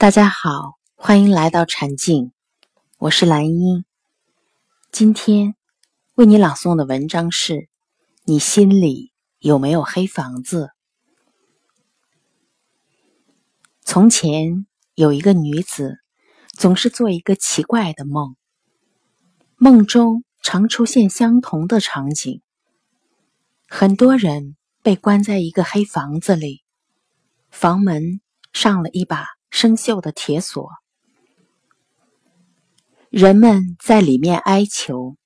大家好，欢迎来到禅静，我是兰英。今天为你朗诵的文章是：你心里有没有黑房子？从前有一个女子，总是做一个奇怪的梦，梦中常出现相同的场景。很多人被关在一个黑房子里，房门上了一把。生锈的铁锁，人们在里面哀求。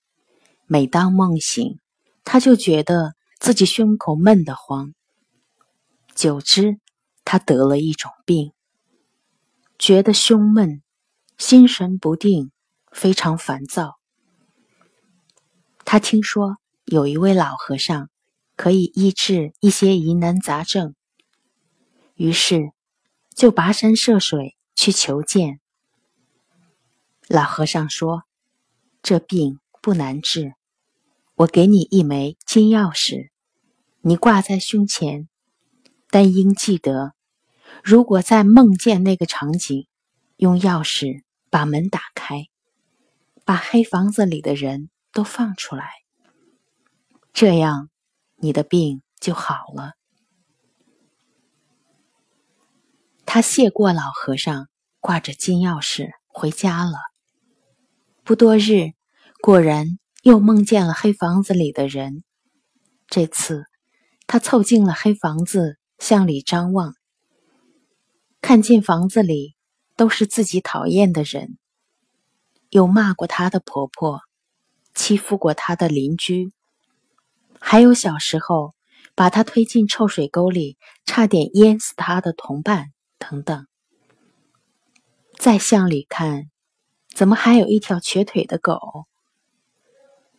每当梦醒，他就觉得自己胸口闷得慌。久之，他得了一种病，觉得胸闷、心神不定，非常烦躁。他听说有一位老和尚可以医治一些疑难杂症，于是。就跋山涉水去求见。老和尚说：“这病不难治，我给你一枚金钥匙，你挂在胸前。但应记得，如果在梦见那个场景，用钥匙把门打开，把黑房子里的人都放出来，这样你的病就好了。”他谢过老和尚，挂着金钥匙回家了。不多日，果然又梦见了黑房子里的人。这次，他凑近了黑房子，向里张望，看见房子里都是自己讨厌的人，有骂过他的婆婆，欺负过他的邻居，还有小时候把他推进臭水沟里，差点淹死他的同伴。等等，再向里看，怎么还有一条瘸腿的狗？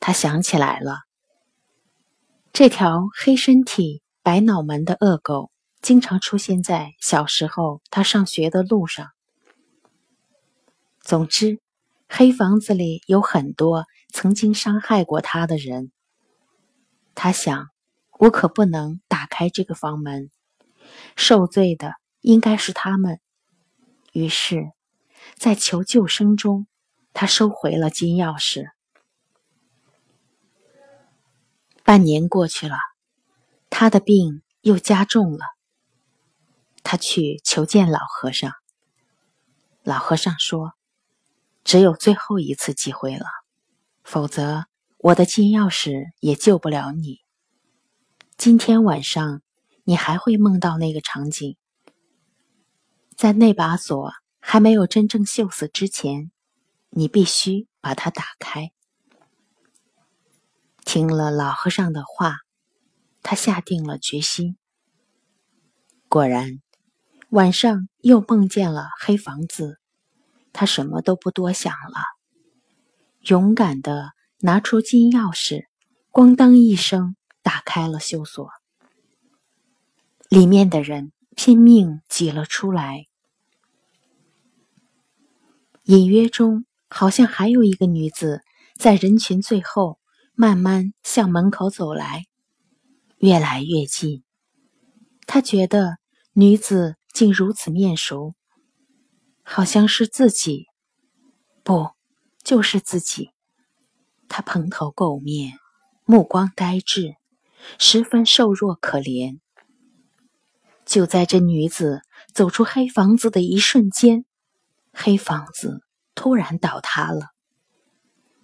他想起来了，这条黑身体、白脑门的恶狗，经常出现在小时候他上学的路上。总之，黑房子里有很多曾经伤害过他的人。他想，我可不能打开这个房门，受罪的。应该是他们。于是，在求救声中，他收回了金钥匙。半年过去了，他的病又加重了。他去求见老和尚。老和尚说：“只有最后一次机会了，否则我的金钥匙也救不了你。今天晚上，你还会梦到那个场景。”在那把锁还没有真正锈死之前，你必须把它打开。听了老和尚的话，他下定了决心。果然，晚上又梦见了黑房子，他什么都不多想了，勇敢的拿出金钥匙，咣当一声打开了锈锁，里面的人拼命挤了出来。隐约中，好像还有一个女子在人群最后，慢慢向门口走来，越来越近。他觉得女子竟如此面熟，好像是自己，不，就是自己。他蓬头垢面，目光呆滞，十分瘦弱可怜。就在这女子走出黑房子的一瞬间。黑房子突然倒塌了，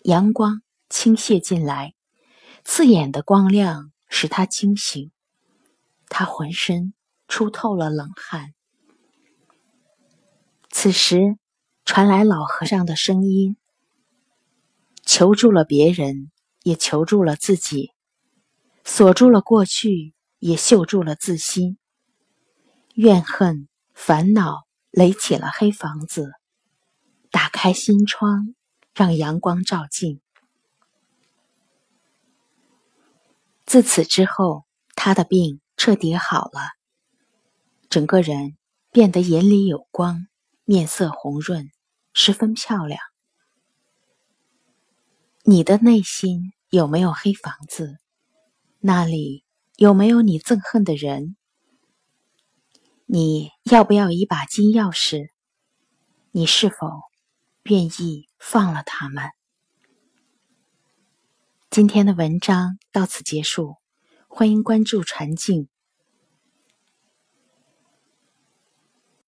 阳光倾泻进来，刺眼的光亮使他惊醒，他浑身出透了冷汗。此时传来老和尚的声音，求助了别人，也求助了自己，锁住了过去，也锈住了自心，怨恨、烦恼垒起了黑房子。打开心窗，让阳光照进。自此之后，他的病彻底好了，整个人变得眼里有光，面色红润，十分漂亮。你的内心有没有黑房子？那里有没有你憎恨的人？你要不要一把金钥匙？你是否愿意放了他们？今天的文章到此结束，欢迎关注“传静”。